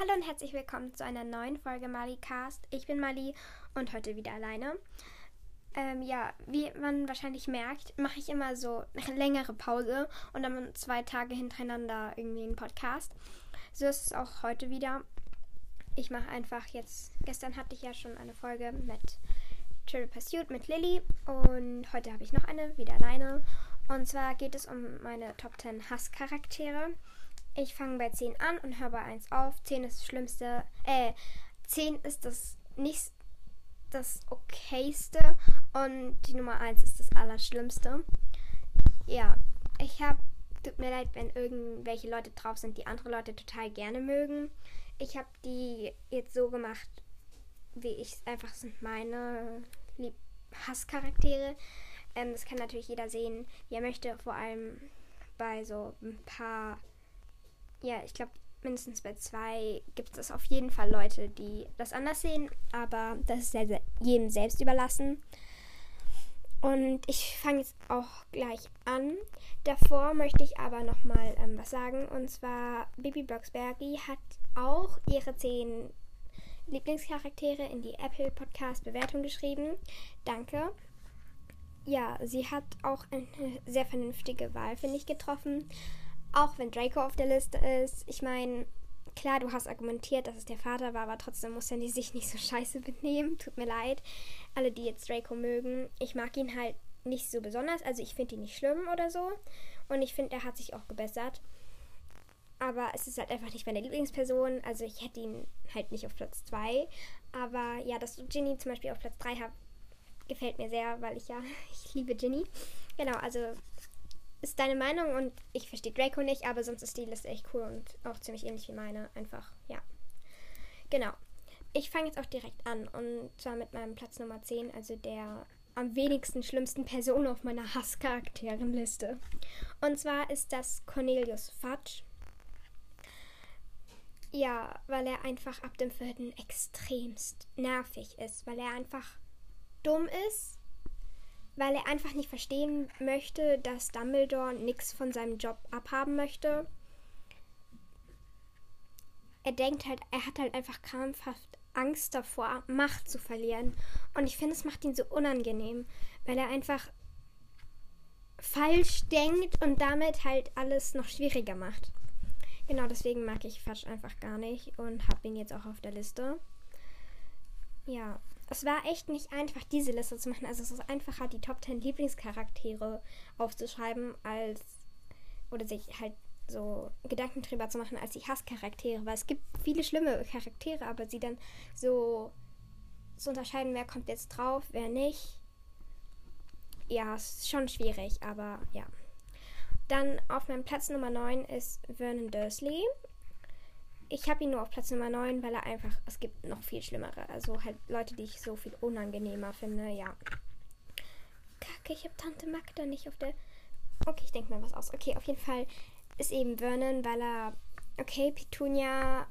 Hallo und herzlich willkommen zu einer neuen Folge Mali Cast. Ich bin Mali und heute wieder alleine. Ähm, ja, wie man wahrscheinlich merkt, mache ich immer so eine längere Pause und dann zwei Tage hintereinander irgendwie einen Podcast. So ist es auch heute wieder. Ich mache einfach jetzt, gestern hatte ich ja schon eine Folge mit Triple Pursuit mit Lilly und heute habe ich noch eine, wieder alleine. Und zwar geht es um meine Top 10 Hasscharaktere. Ich fange bei 10 an und höre bei 1 auf. 10 ist das Schlimmste. Äh, 10 ist das nicht das okayste und die Nummer 1 ist das Allerschlimmste. Ja, ich habe, tut mir leid, wenn irgendwelche Leute drauf sind, die andere Leute total gerne mögen. Ich habe die jetzt so gemacht, wie ich es einfach sind meine Hasscharaktere. Ähm, das kann natürlich jeder sehen, wie er möchte. Vor allem bei so ein paar ja, ich glaube, mindestens bei zwei gibt es auf jeden Fall Leute, die das anders sehen, aber das ist ja jedem selbst überlassen. Und ich fange jetzt auch gleich an. Davor möchte ich aber nochmal ähm, was sagen. Und zwar, Bibi Blocksbergi hat auch ihre zehn Lieblingscharaktere in die Apple Podcast Bewertung geschrieben. Danke. Ja, sie hat auch eine sehr vernünftige Wahl, finde ich, getroffen. Auch wenn Draco auf der Liste ist. Ich meine, klar, du hast argumentiert, dass es der Vater war, aber trotzdem muss er sich nicht so scheiße benehmen. Tut mir leid. Alle, die jetzt Draco mögen. Ich mag ihn halt nicht so besonders. Also ich finde ihn nicht schlimm oder so. Und ich finde, er hat sich auch gebessert. Aber es ist halt einfach nicht meine Lieblingsperson. Also ich hätte ihn halt nicht auf Platz 2. Aber ja, dass du Ginny zum Beispiel auf Platz 3 hast, gefällt mir sehr, weil ich ja, ich liebe Ginny. Genau, also ist deine Meinung und ich verstehe Draco nicht, aber sonst ist die Liste echt cool und auch ziemlich ähnlich wie meine. Einfach, ja. Genau. Ich fange jetzt auch direkt an und zwar mit meinem Platz Nummer 10, also der am wenigsten schlimmsten Person auf meiner Hasscharakterenliste. Und zwar ist das Cornelius Fudge. Ja, weil er einfach ab dem vierten extremst nervig ist, weil er einfach dumm ist weil er einfach nicht verstehen möchte, dass Dumbledore nichts von seinem Job abhaben möchte. Er denkt halt, er hat halt einfach krampfhaft Angst davor, Macht zu verlieren. Und ich finde, es macht ihn so unangenehm, weil er einfach falsch denkt und damit halt alles noch schwieriger macht. Genau deswegen mag ich Fatsch einfach gar nicht und habe ihn jetzt auch auf der Liste. Ja, es war echt nicht einfach, diese Liste zu machen. Also es ist einfacher, die Top 10 Lieblingscharaktere aufzuschreiben, als oder sich halt so Gedanken drüber zu machen, als die Hasscharaktere. Weil es gibt viele schlimme Charaktere, aber sie dann so zu unterscheiden, wer kommt jetzt drauf, wer nicht. Ja, es ist schon schwierig, aber ja. Dann auf meinem Platz Nummer 9 ist Vernon Dursley ich habe ihn nur auf Platz Nummer 9, weil er einfach, es gibt noch viel schlimmere. Also halt Leute, die ich so viel unangenehmer finde, ja. Kacke, ich habe Tante Magda nicht auf der. Okay, ich denke mal was aus. Okay, auf jeden Fall ist eben Vernon, weil er. Okay, Petunia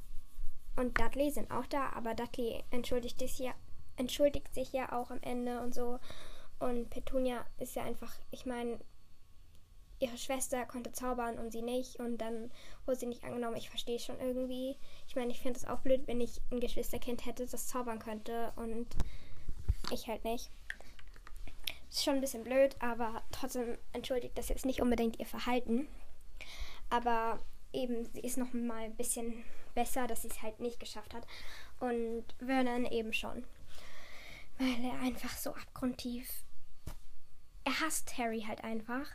und Dudley sind auch da, aber Dudley entschuldigt sich ja, entschuldigt sich ja auch am Ende und so. Und Petunia ist ja einfach, ich meine, ihre Schwester konnte zaubern und sie nicht und dann wurde sie nicht angenommen. Ich verstehe schon irgendwie. Ich meine, ich finde es auch blöd, wenn ich ein Geschwisterkind hätte, das zaubern könnte und ich halt nicht. Ist schon ein bisschen blöd, aber trotzdem entschuldigt das jetzt nicht unbedingt ihr Verhalten. Aber eben, sie ist noch mal ein bisschen besser, dass sie es halt nicht geschafft hat. Und Vernon eben schon. Weil er einfach so abgrundtief. Er hasst Harry halt einfach.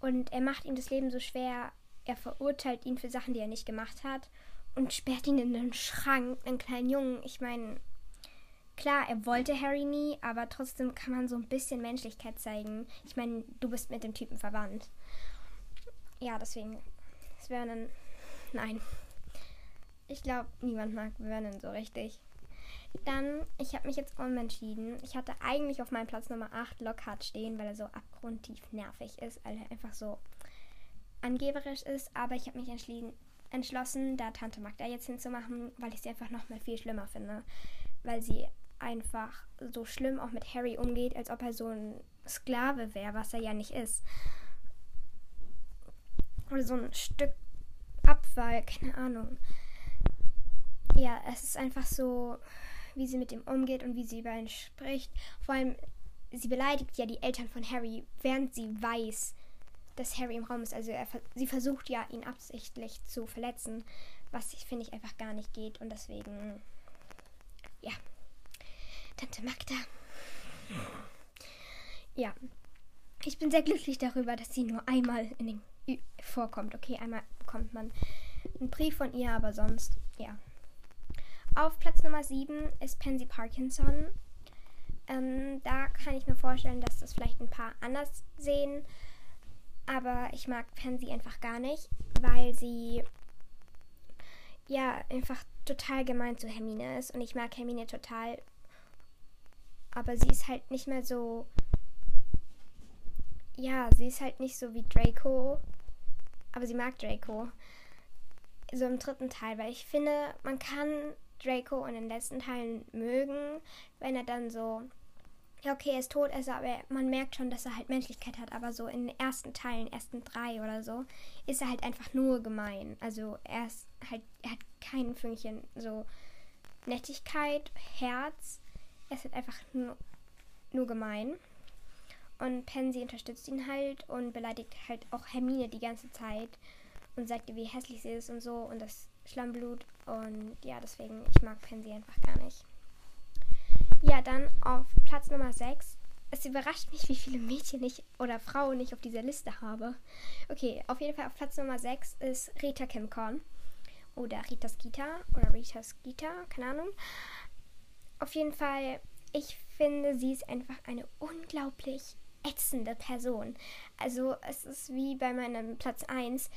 Und er macht ihm das Leben so schwer. Er verurteilt ihn für Sachen, die er nicht gemacht hat. Und sperrt ihn in den Schrank, einen kleinen Jungen. Ich meine, klar, er wollte Harry nie, aber trotzdem kann man so ein bisschen Menschlichkeit zeigen. Ich meine, du bist mit dem Typen verwandt. Ja, deswegen. Es wäre ein. Nein. Ich glaube, niemand mag Vernon so richtig. Dann, ich habe mich jetzt umentschieden. Ich hatte eigentlich auf meinem Platz Nummer 8 Lockhart stehen, weil er so abgrundtief nervig ist, weil er einfach so angeberisch ist. Aber ich habe mich entschlossen, da Tante Magda jetzt hinzumachen, weil ich sie einfach noch mal viel schlimmer finde. Weil sie einfach so schlimm auch mit Harry umgeht, als ob er so ein Sklave wäre, was er ja nicht ist. Oder so ein Stück Abfall, keine Ahnung ja, es ist einfach so, wie sie mit ihm umgeht und wie sie über ihn spricht. Vor allem, sie beleidigt ja die Eltern von Harry, während sie weiß, dass Harry im Raum ist. Also er, sie versucht ja, ihn absichtlich zu verletzen, was ich finde ich einfach gar nicht geht. Und deswegen, ja, Tante Magda. Ja, ich bin sehr glücklich darüber, dass sie nur einmal in den vorkommt. Okay, einmal bekommt man einen Brief von ihr, aber sonst, ja. Auf Platz Nummer 7 ist Pansy Parkinson. Ähm, da kann ich mir vorstellen, dass das vielleicht ein paar anders sehen. Aber ich mag Pansy einfach gar nicht, weil sie ja einfach total gemein zu Hermine ist. Und ich mag Hermine total. Aber sie ist halt nicht mehr so. Ja, sie ist halt nicht so wie Draco. Aber sie mag Draco. So im dritten Teil, weil ich finde, man kann Draco in den letzten Teilen mögen, wenn er dann so ja, okay, er ist tot, also, aber man merkt schon, dass er halt Menschlichkeit hat. Aber so in den ersten Teilen, ersten drei oder so, ist er halt einfach nur gemein. Also er ist halt, er hat kein Fünkchen so Nettigkeit, Herz. Er ist halt einfach nur, nur gemein. Und Pansy unterstützt ihn halt und beleidigt halt auch Hermine die ganze Zeit und sagt ihr, wie hässlich sie ist und so und das Schlammblut. Und ja, deswegen, ich mag Pansy einfach gar nicht. Ja, dann auf Platz Nummer 6. Es überrascht mich, wie viele Mädchen ich oder Frauen ich auf dieser Liste habe. Okay, auf jeden Fall auf Platz Nummer 6 ist Rita Kimcorn. Oder Rita Skeeter. Oder Rita Skeeter, keine Ahnung. Auf jeden Fall, ich finde, sie ist einfach eine unglaublich ätzende Person. Also, es ist wie bei meinem Platz 1.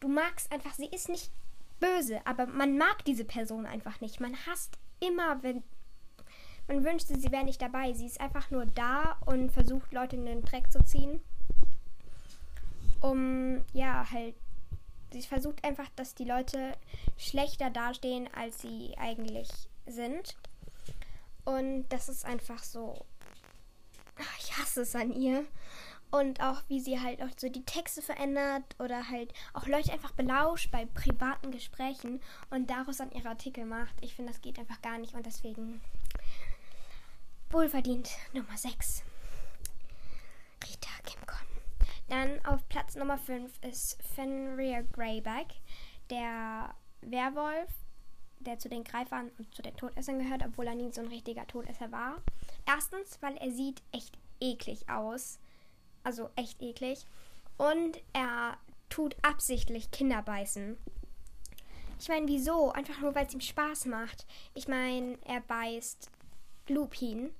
Du magst einfach, sie ist nicht böse, aber man mag diese Person einfach nicht. Man hasst immer, wenn man wünschte, sie wäre nicht dabei. Sie ist einfach nur da und versucht, Leute in den Dreck zu ziehen. Um, ja, halt. Sie versucht einfach, dass die Leute schlechter dastehen, als sie eigentlich sind. Und das ist einfach so. Ich hasse es an ihr. Und auch wie sie halt auch so die Texte verändert oder halt auch Leute einfach belauscht bei privaten Gesprächen und daraus dann ihre Artikel macht. Ich finde, das geht einfach gar nicht und deswegen Wohlverdient Nummer 6. Rita Kimcon. Dann auf Platz Nummer 5 ist Fenrir Greyback, der Werwolf, der zu den Greifern und zu den Todessern gehört, obwohl er nie so ein richtiger Todesser war. Erstens, weil er sieht echt eklig aus. Also echt eklig. Und er tut absichtlich Kinder beißen. Ich meine, wieso? Einfach nur, weil es ihm Spaß macht. Ich meine, er beißt Lupin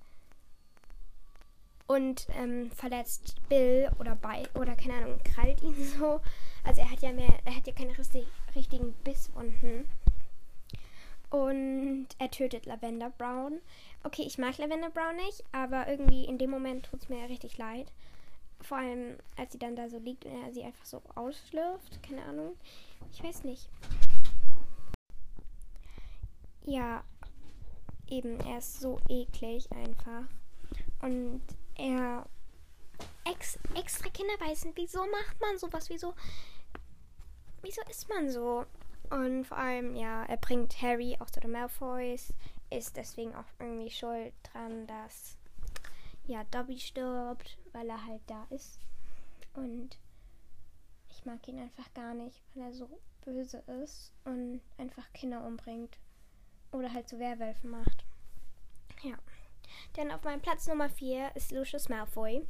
und ähm, verletzt Bill oder bei oder keine Ahnung, krallt ihn so. Also er hat ja mehr, er hat ja keine richtig, richtigen Bisswunden. Und er tötet Lavender Brown. Okay, ich mag Lavender Brown nicht, aber irgendwie in dem Moment tut es mir richtig leid. Vor allem, als sie dann da so liegt und er sie einfach so ausschlürft. Keine Ahnung. Ich weiß nicht. Ja, eben, er ist so eklig einfach. Und er ex extra Kinder beißen. Wieso macht man sowas? Wieso? Wieso ist man so? Und vor allem, ja, er bringt Harry auch zu den Malfoys, ist deswegen auch irgendwie schuld dran, dass ja Dobby stirbt, weil er halt da ist. Und ich mag ihn einfach gar nicht, weil er so böse ist und einfach Kinder umbringt oder halt zu Werwölfen macht. Ja. Denn auf meinem Platz Nummer 4 ist Lucius Malfoy,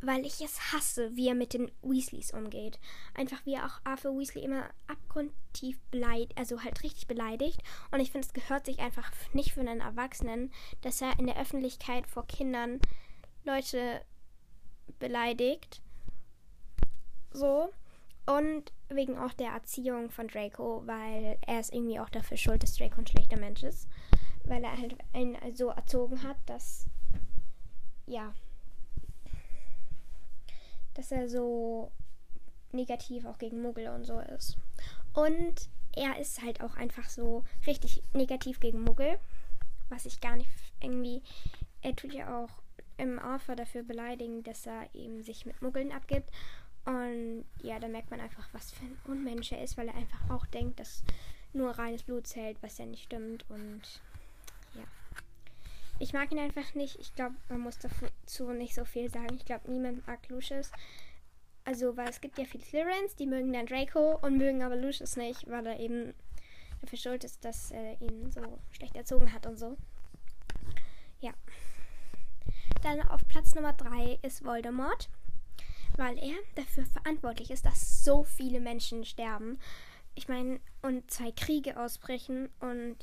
weil ich es hasse, wie er mit den Weasleys umgeht. Einfach wie er auch Arthur Weasley immer abgrundtief beleidigt, also halt richtig beleidigt. Und ich finde, es gehört sich einfach nicht für einen Erwachsenen, dass er in der Öffentlichkeit vor Kindern Leute beleidigt. So. Und wegen auch der Erziehung von Draco, weil er ist irgendwie auch dafür schuld, dass Draco ein schlechter Mensch ist weil er halt einen so erzogen hat, dass ja, dass er so negativ auch gegen Muggel und so ist. Und er ist halt auch einfach so richtig negativ gegen Muggel, was ich gar nicht irgendwie. Er tut ja auch im Arthur dafür beleidigen, dass er eben sich mit Muggeln abgibt. Und ja, da merkt man einfach, was für ein Unmensch er ist, weil er einfach auch denkt, dass nur reines Blut zählt, was ja nicht stimmt. Und ja. Ich mag ihn einfach nicht. Ich glaube, man muss dazu nicht so viel sagen. Ich glaube, niemand mag Lucius. Also, weil es gibt ja viele Slytherins, die mögen dann Draco und mögen aber Lucius nicht, weil er eben dafür schuld ist, dass er ihn so schlecht erzogen hat und so. Ja. Dann auf Platz Nummer 3 ist Voldemort, weil er dafür verantwortlich ist, dass so viele Menschen sterben. Ich meine, und zwei Kriege ausbrechen und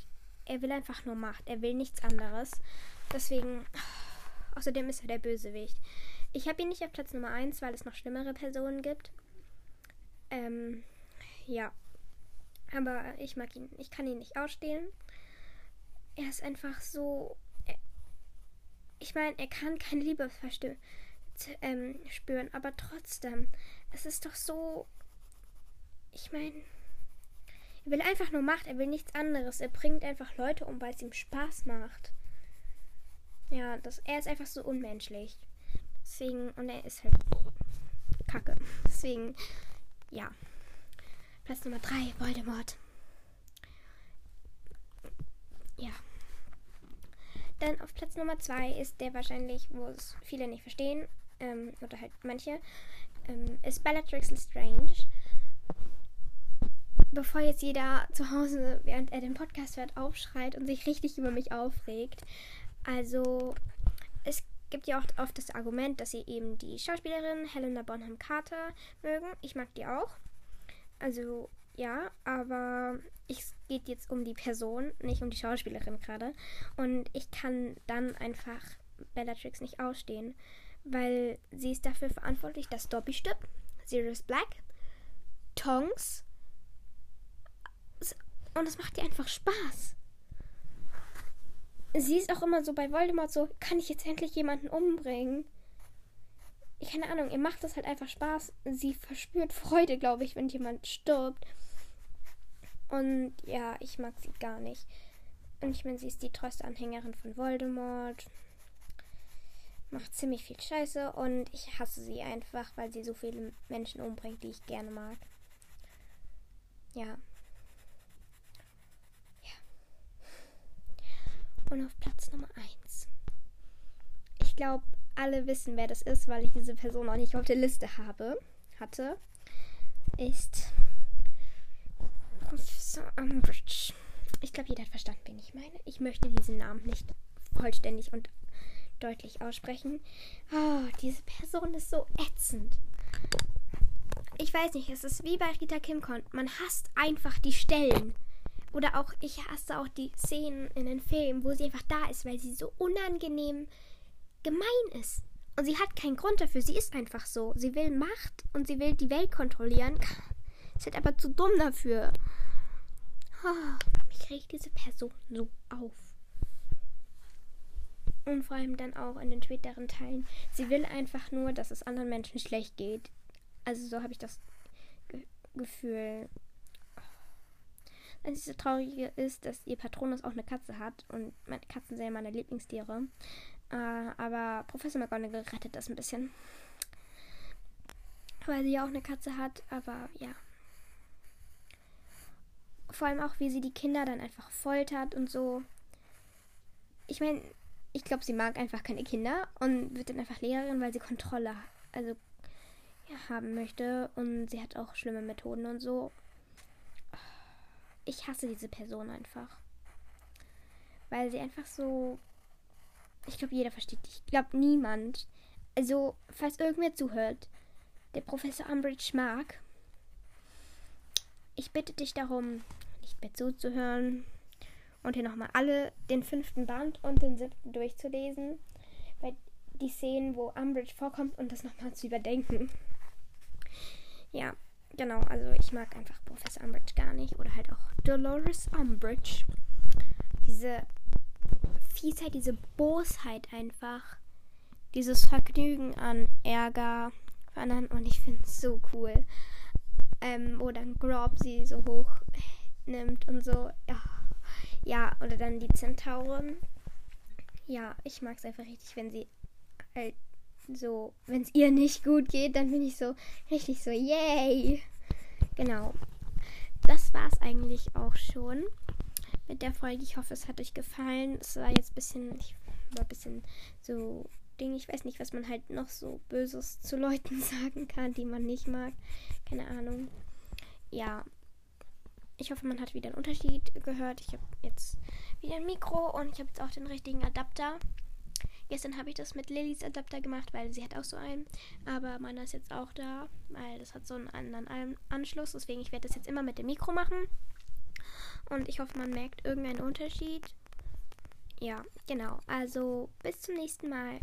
er will einfach nur Macht. Er will nichts anderes. Deswegen, außerdem ist er der Bösewicht. Ich habe ihn nicht auf Platz Nummer 1, weil es noch schlimmere Personen gibt. Ähm, ja. Aber ich mag ihn. Ich kann ihn nicht ausstehen. Er ist einfach so. Ich meine, er kann keine Liebe ähm, spüren, aber trotzdem. Es ist doch so. Ich meine. Er will einfach nur Macht, er will nichts anderes. Er bringt einfach Leute um, weil es ihm Spaß macht. Ja, das, er ist einfach so unmenschlich. Deswegen, und er ist halt kacke. Deswegen, ja. Platz Nummer 3, Voldemort. Ja. Dann auf Platz Nummer 2 ist der wahrscheinlich, wo es viele nicht verstehen, ähm, oder halt manche, ähm, ist Bellatrix Lestrange. Bevor jetzt jeder zu Hause, während er den Podcast hört, aufschreit und sich richtig über mich aufregt. Also, es gibt ja auch oft das Argument, dass sie eben die Schauspielerin Helena Bonham Carter mögen. Ich mag die auch. Also ja, aber es geht jetzt um die Person, nicht um die Schauspielerin gerade. Und ich kann dann einfach Bellatrix nicht ausstehen, weil sie ist dafür verantwortlich, dass Dobby stirbt, Sirius Black, Tongs. Und es macht ihr einfach Spaß sie ist auch immer so bei Voldemort so, kann ich jetzt endlich jemanden umbringen? Ich keine Ahnung, ihr macht das halt einfach Spaß. Sie verspürt Freude, glaube ich, wenn jemand stirbt. Und ja, ich mag sie gar nicht. Und ich meine, sie ist die treueste Anhängerin von Voldemort. Macht ziemlich viel Scheiße und ich hasse sie einfach, weil sie so viele Menschen umbringt, die ich gerne mag. Ja. Und auf Platz Nummer 1. Ich glaube, alle wissen, wer das ist, weil ich diese Person auch nicht auf der Liste habe, hatte. Ist Professor Umbridge. Ich glaube, jeder hat verstanden, wen ich meine. Ich möchte diesen Namen nicht vollständig und deutlich aussprechen. Oh, diese Person ist so ätzend. Ich weiß nicht, es ist wie bei Rita Kimcon. Man hasst einfach die Stellen. Oder auch, ich hasse auch die Szenen in den Filmen, wo sie einfach da ist, weil sie so unangenehm gemein ist. Und sie hat keinen Grund dafür. Sie ist einfach so. Sie will Macht und sie will die Welt kontrollieren. Ist halt aber zu dumm dafür. Oh, mich regt diese Person so auf. Und vor allem dann auch in den späteren Teilen. Sie will einfach nur, dass es anderen Menschen schlecht geht. Also so habe ich das Ge Gefühl. Das einzige Traurige ist, dass ihr Patronus auch eine Katze hat und meine Katzen sind ja meine Lieblingstiere. Äh, aber Professor McGonagall rettet das ein bisschen. Weil sie ja auch eine Katze hat, aber ja. Vor allem auch, wie sie die Kinder dann einfach foltert und so. Ich meine, ich glaube, sie mag einfach keine Kinder und wird dann einfach Lehrerin, weil sie Kontrolle also ja, haben möchte. Und sie hat auch schlimme Methoden und so ich hasse diese Person einfach. Weil sie einfach so. Ich glaube, jeder versteht dich. Ich glaube, niemand. Also, falls irgendwer zuhört, der Professor Umbridge mag, ich bitte dich darum, nicht mehr zuzuhören und hier nochmal alle den fünften Band und den siebten durchzulesen. Weil die Szenen, wo Umbridge vorkommt und das nochmal zu überdenken. Ja, Genau, also ich mag einfach Professor Umbridge gar nicht. Oder halt auch Dolores Umbridge. Diese Fiesheit, diese Bosheit einfach. Dieses Vergnügen an Ärger für anderen. Und ich finde es so cool. Ähm, wo dann Grob sie so hoch nimmt und so. Ja. ja, oder dann die Zentauren. Ja, ich mag es einfach richtig, wenn sie halt so, wenn es ihr nicht gut geht, dann bin ich so richtig so, yay. Genau. das war es eigentlich auch schon mit der Folge. Ich hoffe, es hat euch gefallen. Es war jetzt ein bisschen, ich war ein bisschen so Ding. Ich weiß nicht, was man halt noch so Böses zu Leuten sagen kann, die man nicht mag. Keine Ahnung. Ja. Ich hoffe, man hat wieder einen Unterschied gehört. Ich habe jetzt wieder ein Mikro und ich habe jetzt auch den richtigen Adapter. Gestern habe ich das mit Lillys Adapter gemacht, weil sie hat auch so einen. Aber meiner ist jetzt auch da, weil das hat so einen anderen Anschluss. Deswegen, ich werde das jetzt immer mit dem Mikro machen. Und ich hoffe, man merkt irgendeinen Unterschied. Ja, genau. Also bis zum nächsten Mal.